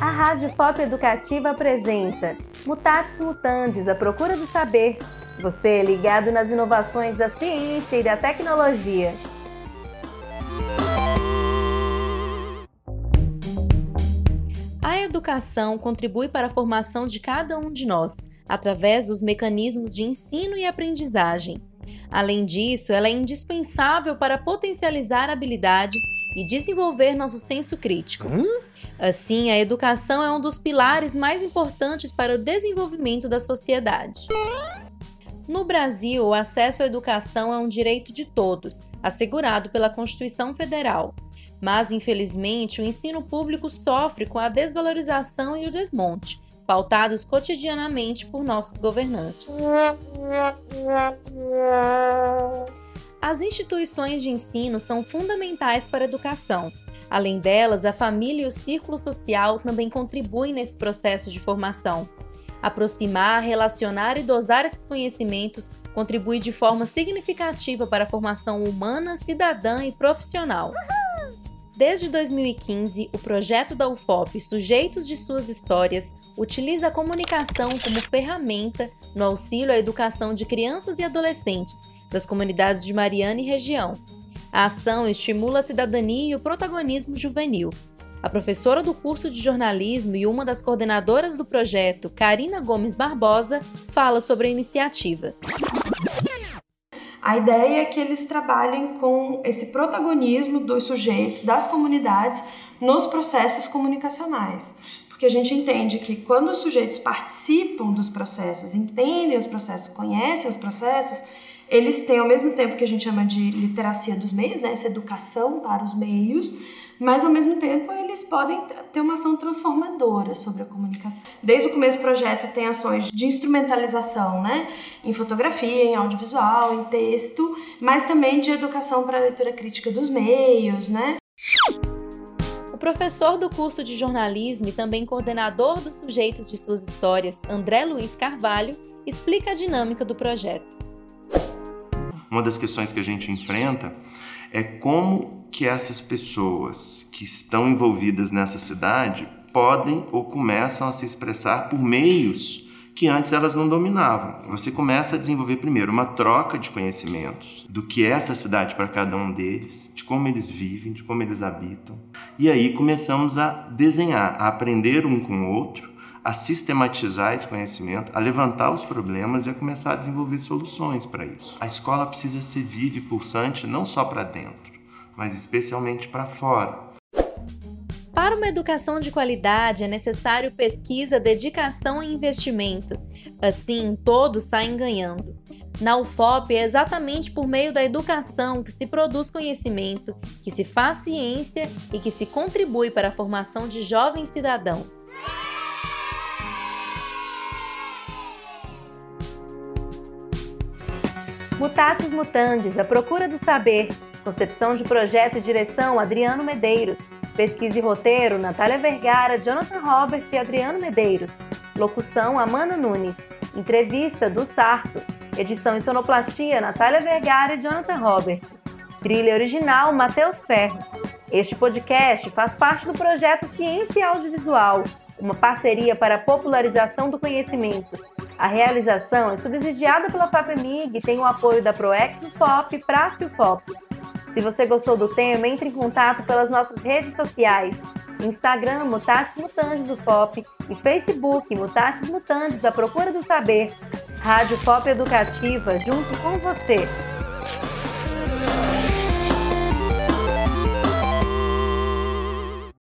A Rádio Pop Educativa apresenta Mutatis Mutandis, a procura do saber. Você é ligado nas inovações da ciência e da tecnologia. A educação contribui para a formação de cada um de nós, através dos mecanismos de ensino e aprendizagem. Além disso, ela é indispensável para potencializar habilidades e desenvolver nosso senso crítico. Hum? Assim, a educação é um dos pilares mais importantes para o desenvolvimento da sociedade. No Brasil, o acesso à educação é um direito de todos, assegurado pela Constituição Federal. Mas, infelizmente, o ensino público sofre com a desvalorização e o desmonte, pautados cotidianamente por nossos governantes. As instituições de ensino são fundamentais para a educação. Além delas, a família e o círculo social também contribuem nesse processo de formação. Aproximar, relacionar e dosar esses conhecimentos contribui de forma significativa para a formação humana, cidadã e profissional. Desde 2015, o projeto da UFOP Sujeitos de Suas Histórias utiliza a comunicação como ferramenta no auxílio à educação de crianças e adolescentes das comunidades de Mariana e região. A ação estimula a cidadania e o protagonismo juvenil. A professora do curso de jornalismo e uma das coordenadoras do projeto, Karina Gomes Barbosa, fala sobre a iniciativa. A ideia é que eles trabalhem com esse protagonismo dos sujeitos, das comunidades, nos processos comunicacionais. Porque a gente entende que quando os sujeitos participam dos processos, entendem os processos, conhecem os processos, eles têm, ao mesmo tempo que a gente chama de literacia dos meios, né, essa educação para os meios, mas ao mesmo tempo eles podem ter uma ação transformadora sobre a comunicação. Desde o começo do projeto tem ações de instrumentalização, né, em fotografia, em audiovisual, em texto, mas também de educação para a leitura crítica dos meios, né? O professor do curso de jornalismo e também coordenador dos sujeitos de suas histórias, André Luiz Carvalho, explica a dinâmica do projeto. Uma das questões que a gente enfrenta é como que essas pessoas que estão envolvidas nessa cidade podem ou começam a se expressar por meios que antes elas não dominavam. Você começa a desenvolver primeiro uma troca de conhecimentos do que é essa cidade para cada um deles, de como eles vivem, de como eles habitam. E aí começamos a desenhar, a aprender um com o outro, a sistematizar esse conhecimento, a levantar os problemas e a começar a desenvolver soluções para isso. A escola precisa ser viva e pulsante não só para dentro, mas especialmente para fora. Para uma educação de qualidade é necessário pesquisa, dedicação e investimento. Assim, todos saem ganhando. Na UFOP é exatamente por meio da educação que se produz conhecimento, que se faz ciência e que se contribui para a formação de jovens cidadãos. Mutatis Mutandis, a procura do saber. Concepção de projeto e direção, Adriano Medeiros. Pesquisa e roteiro, Natália Vergara, Jonathan Robert e Adriano Medeiros. Locução, Amanda Nunes. Entrevista, do Sarto. Edição e sonoplastia, Natália Vergara e Jonathan Robert. Trilha original, Matheus Ferro. Este podcast faz parte do projeto Ciência Audiovisual, uma parceria para a popularização do conhecimento a realização é subsidiada pela FAPEMIG e tem o apoio da ProEx FOP, Praça FOP. Se você gostou do tema, entre em contato pelas nossas redes sociais. Instagram, Mutatis Mutandis FOP e Facebook, Mutatis Mutandis, a procura do saber. Rádio FOP Educativa, junto com você.